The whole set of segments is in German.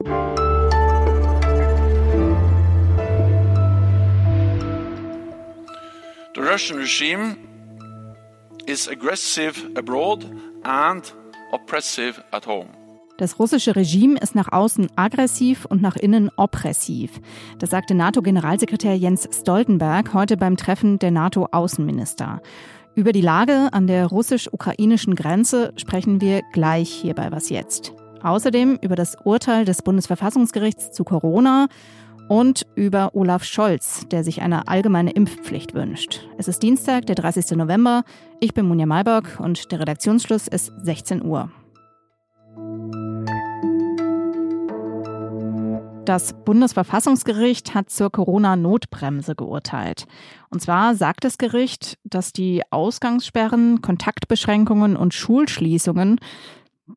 The Russian regime is aggressive abroad and oppressive at home. Das russische Regime ist nach außen aggressiv und nach innen oppressiv. Das sagte NATO-Generalsekretär Jens Stoltenberg heute beim Treffen der NATO-Außenminister. Über die Lage an der russisch-ukrainischen Grenze sprechen wir gleich hier bei Was jetzt. Außerdem über das Urteil des Bundesverfassungsgerichts zu Corona und über Olaf Scholz, der sich eine allgemeine Impfpflicht wünscht. Es ist Dienstag, der 30. November. Ich bin Munja Malbock und der Redaktionsschluss ist 16 Uhr. Das Bundesverfassungsgericht hat zur Corona-Notbremse geurteilt. Und zwar sagt das Gericht, dass die Ausgangssperren, Kontaktbeschränkungen und Schulschließungen,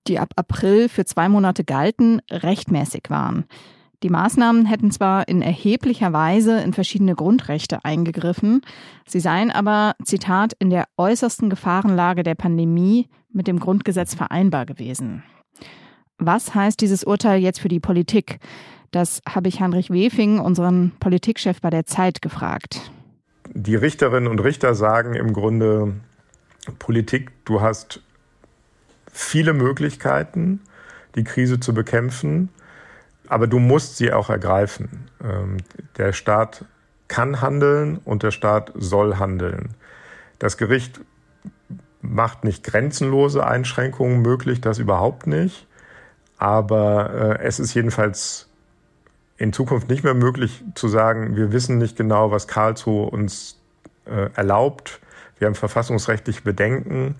die ab April für zwei Monate galten, rechtmäßig waren. Die Maßnahmen hätten zwar in erheblicher Weise in verschiedene Grundrechte eingegriffen, sie seien aber, Zitat, in der äußersten Gefahrenlage der Pandemie mit dem Grundgesetz vereinbar gewesen. Was heißt dieses Urteil jetzt für die Politik? Das habe ich Heinrich Wefing, unseren Politikchef bei der Zeit, gefragt. Die Richterinnen und Richter sagen im Grunde, Politik, du hast viele Möglichkeiten, die Krise zu bekämpfen, aber du musst sie auch ergreifen. Ähm, der Staat kann handeln und der Staat soll handeln. Das Gericht macht nicht grenzenlose Einschränkungen möglich, das überhaupt nicht. Aber äh, es ist jedenfalls in Zukunft nicht mehr möglich zu sagen, wir wissen nicht genau, was Karlsruhe uns äh, erlaubt. Wir haben verfassungsrechtliche Bedenken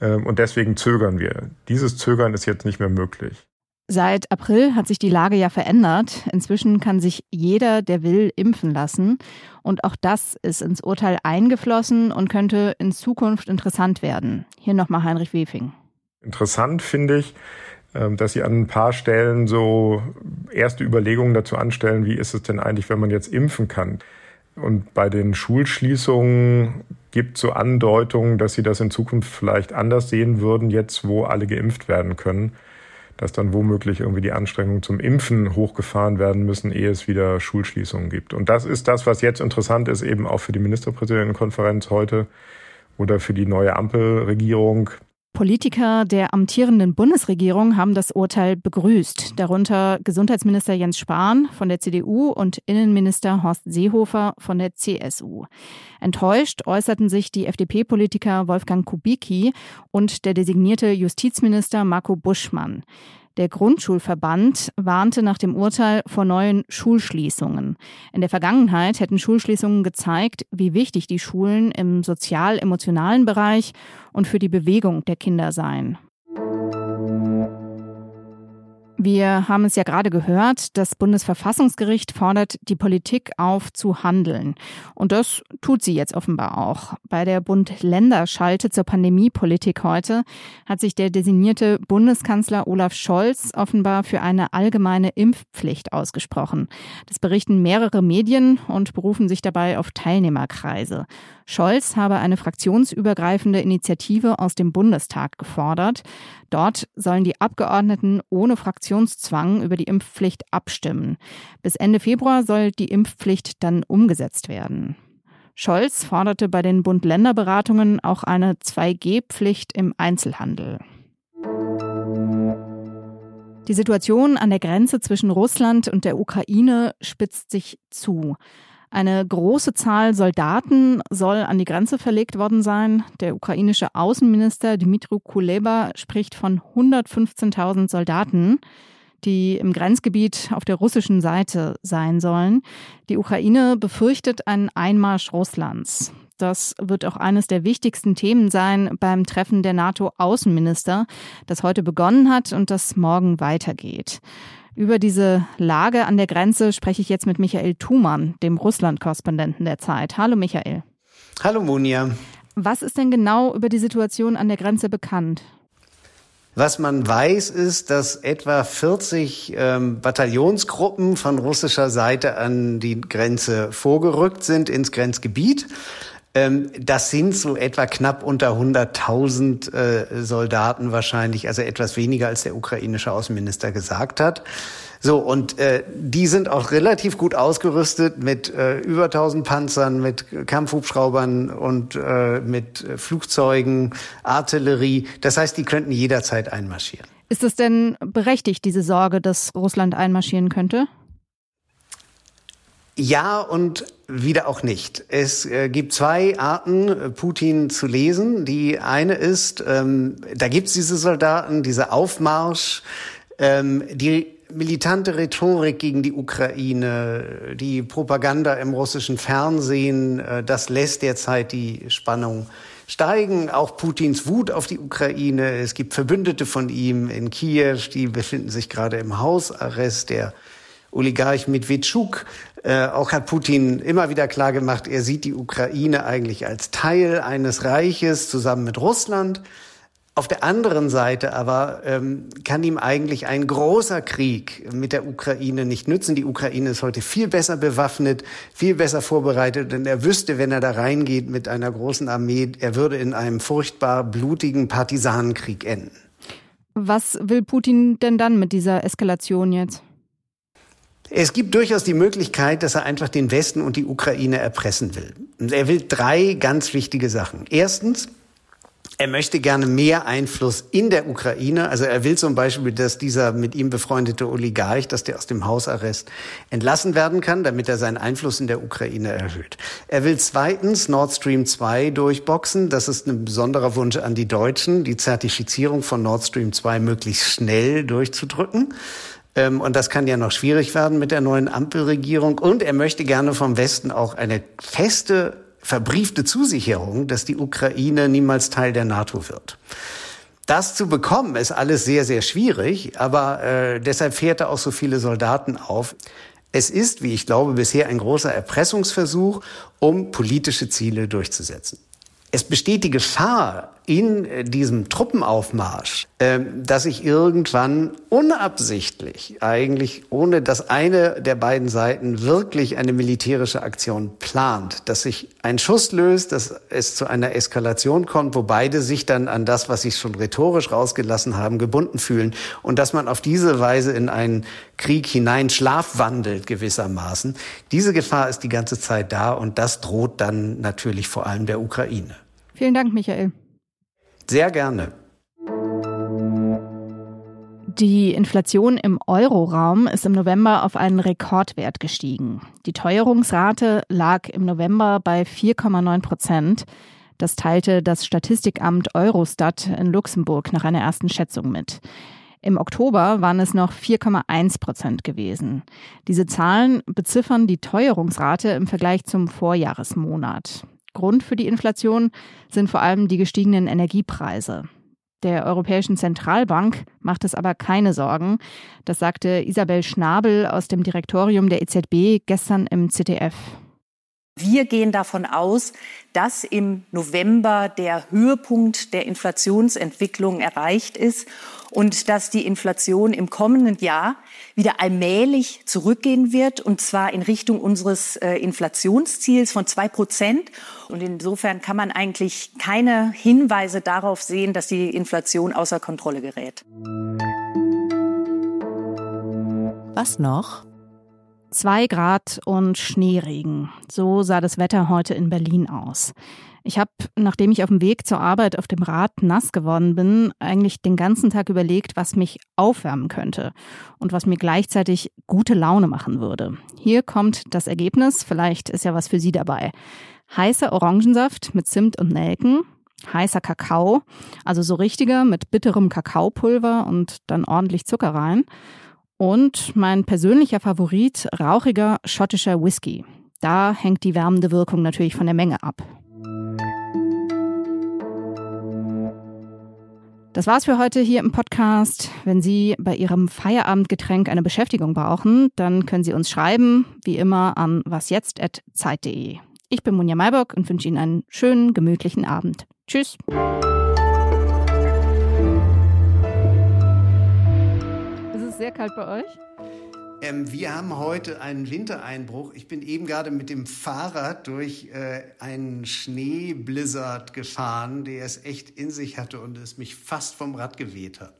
und deswegen zögern wir. Dieses Zögern ist jetzt nicht mehr möglich. Seit April hat sich die Lage ja verändert. Inzwischen kann sich jeder, der will, impfen lassen. Und auch das ist ins Urteil eingeflossen und könnte in Zukunft interessant werden. Hier nochmal Heinrich Wefing. Interessant finde ich, ähm, dass sie an ein paar Stellen so erste Überlegungen dazu anstellen, wie ist es denn eigentlich, wenn man jetzt impfen kann. Und bei den Schulschließungen gibt so Andeutungen, dass sie das in Zukunft vielleicht anders sehen würden, jetzt wo alle geimpft werden können, dass dann womöglich irgendwie die Anstrengungen zum Impfen hochgefahren werden müssen, ehe es wieder Schulschließungen gibt. Und das ist das, was jetzt interessant ist, eben auch für die Ministerpräsidentenkonferenz heute oder für die neue Ampelregierung. Politiker der amtierenden Bundesregierung haben das Urteil begrüßt, darunter Gesundheitsminister Jens Spahn von der CDU und Innenminister Horst Seehofer von der CSU. Enttäuscht äußerten sich die FDP-Politiker Wolfgang Kubicki und der designierte Justizminister Marco Buschmann. Der Grundschulverband warnte nach dem Urteil vor neuen Schulschließungen. In der Vergangenheit hätten Schulschließungen gezeigt, wie wichtig die Schulen im sozial-emotionalen Bereich und für die Bewegung der Kinder seien. Wir haben es ja gerade gehört, das Bundesverfassungsgericht fordert die Politik auf zu handeln. Und das tut sie jetzt offenbar auch. Bei der Bund-Länder-Schalte zur Pandemiepolitik heute hat sich der designierte Bundeskanzler Olaf Scholz offenbar für eine allgemeine Impfpflicht ausgesprochen. Das berichten mehrere Medien und berufen sich dabei auf Teilnehmerkreise. Scholz habe eine fraktionsübergreifende Initiative aus dem Bundestag gefordert. Dort sollen die Abgeordneten ohne Fraktionszwang über die Impfpflicht abstimmen. Bis Ende Februar soll die Impfpflicht dann umgesetzt werden. Scholz forderte bei den Bund-Länder-Beratungen auch eine 2G-Pflicht im Einzelhandel. Die Situation an der Grenze zwischen Russland und der Ukraine spitzt sich zu. Eine große Zahl Soldaten soll an die Grenze verlegt worden sein. Der ukrainische Außenminister Dmitry Kuleba spricht von 115.000 Soldaten, die im Grenzgebiet auf der russischen Seite sein sollen. Die Ukraine befürchtet einen Einmarsch Russlands. Das wird auch eines der wichtigsten Themen sein beim Treffen der NATO-Außenminister, das heute begonnen hat und das morgen weitergeht. Über diese Lage an der Grenze spreche ich jetzt mit Michael Thumann, dem Russland-Korrespondenten der Zeit. Hallo Michael. Hallo Munja. Was ist denn genau über die Situation an der Grenze bekannt? Was man weiß, ist, dass etwa 40 ähm, Bataillonsgruppen von russischer Seite an die Grenze vorgerückt sind ins Grenzgebiet. Ähm, das sind so etwa knapp unter 100.000 äh, Soldaten wahrscheinlich, also etwas weniger als der ukrainische Außenminister gesagt hat. So, und äh, die sind auch relativ gut ausgerüstet mit äh, über 1000 Panzern, mit Kampfhubschraubern und äh, mit Flugzeugen, Artillerie. Das heißt, die könnten jederzeit einmarschieren. Ist es denn berechtigt, diese Sorge, dass Russland einmarschieren könnte? Ja und wieder auch nicht. Es äh, gibt zwei Arten, äh, Putin zu lesen. Die eine ist, ähm, da gibt es diese Soldaten, diese Aufmarsch, ähm, die militante Rhetorik gegen die Ukraine, die Propaganda im russischen Fernsehen, äh, das lässt derzeit die Spannung steigen. Auch Putins Wut auf die Ukraine. Es gibt Verbündete von ihm in Kiew, die befinden sich gerade im Hausarrest. Der Oligarch Medvedchuk. Äh, auch hat Putin immer wieder klar gemacht, er sieht die Ukraine eigentlich als Teil eines Reiches zusammen mit Russland. Auf der anderen Seite aber ähm, kann ihm eigentlich ein großer Krieg mit der Ukraine nicht nützen. Die Ukraine ist heute viel besser bewaffnet, viel besser vorbereitet, denn er wüsste, wenn er da reingeht mit einer großen Armee, er würde in einem furchtbar blutigen Partisanenkrieg enden. Was will Putin denn dann mit dieser Eskalation jetzt? Es gibt durchaus die Möglichkeit, dass er einfach den Westen und die Ukraine erpressen will. Er will drei ganz wichtige Sachen. Erstens, er möchte gerne mehr Einfluss in der Ukraine. Also er will zum Beispiel, dass dieser mit ihm befreundete Oligarch, dass der aus dem Hausarrest entlassen werden kann, damit er seinen Einfluss in der Ukraine erhöht. Er will zweitens Nord Stream 2 durchboxen. Das ist ein besonderer Wunsch an die Deutschen, die Zertifizierung von Nord Stream 2 möglichst schnell durchzudrücken. Ähm, und das kann ja noch schwierig werden mit der neuen Ampelregierung. Und er möchte gerne vom Westen auch eine feste, verbriefte Zusicherung, dass die Ukraine niemals Teil der NATO wird. Das zu bekommen ist alles sehr, sehr schwierig, aber äh, deshalb fährt er auch so viele Soldaten auf. Es ist, wie ich glaube, bisher ein großer Erpressungsversuch, um politische Ziele durchzusetzen. Es besteht die Gefahr in äh, diesem Truppenaufmarsch, ähm, dass sich irgendwann unabsichtlich, eigentlich ohne dass eine der beiden Seiten wirklich eine militärische Aktion plant, dass sich ein Schuss löst, dass es zu einer Eskalation kommt, wo beide sich dann an das, was sie schon rhetorisch rausgelassen haben, gebunden fühlen und dass man auf diese Weise in einen Krieg hinein schlafwandelt gewissermaßen. Diese Gefahr ist die ganze Zeit da und das droht dann natürlich vor allem der Ukraine. Vielen Dank, Michael. Sehr gerne. Die Inflation im Euroraum ist im November auf einen Rekordwert gestiegen. Die Teuerungsrate lag im November bei 4,9 Prozent. Das teilte das Statistikamt Eurostat in Luxemburg nach einer ersten Schätzung mit. Im Oktober waren es noch 4,1 Prozent gewesen. Diese Zahlen beziffern die Teuerungsrate im Vergleich zum Vorjahresmonat. Grund für die Inflation sind vor allem die gestiegenen Energiepreise. Der Europäischen Zentralbank macht es aber keine Sorgen. Das sagte Isabel Schnabel aus dem Direktorium der EZB gestern im ZDF. Wir gehen davon aus, dass im November der Höhepunkt der Inflationsentwicklung erreicht ist und dass die Inflation im kommenden Jahr wieder allmählich zurückgehen wird, und zwar in Richtung unseres äh, Inflationsziels von zwei Prozent. Und insofern kann man eigentlich keine Hinweise darauf sehen, dass die Inflation außer Kontrolle gerät. Was noch? Zwei Grad und Schneeregen. So sah das Wetter heute in Berlin aus. Ich habe, nachdem ich auf dem Weg zur Arbeit auf dem Rad nass geworden bin, eigentlich den ganzen Tag überlegt, was mich aufwärmen könnte und was mir gleichzeitig gute Laune machen würde. Hier kommt das Ergebnis, vielleicht ist ja was für Sie dabei. Heißer Orangensaft mit Zimt und Nelken, heißer Kakao, also so richtiger mit bitterem Kakaopulver und dann ordentlich Zucker rein. Und mein persönlicher Favorit, rauchiger schottischer Whisky. Da hängt die wärmende Wirkung natürlich von der Menge ab. Das war's für heute hier im Podcast. Wenn Sie bei Ihrem Feierabendgetränk eine Beschäftigung brauchen, dann können Sie uns schreiben, wie immer an wasjetzt.zeit.de. Ich bin Munja Maybock und wünsche Ihnen einen schönen, gemütlichen Abend. Tschüss. Sehr kalt bei euch? Ähm, wir haben heute einen Wintereinbruch. Ich bin eben gerade mit dem Fahrrad durch äh, einen Schneeblizzard gefahren, der es echt in sich hatte und es mich fast vom Rad geweht hat.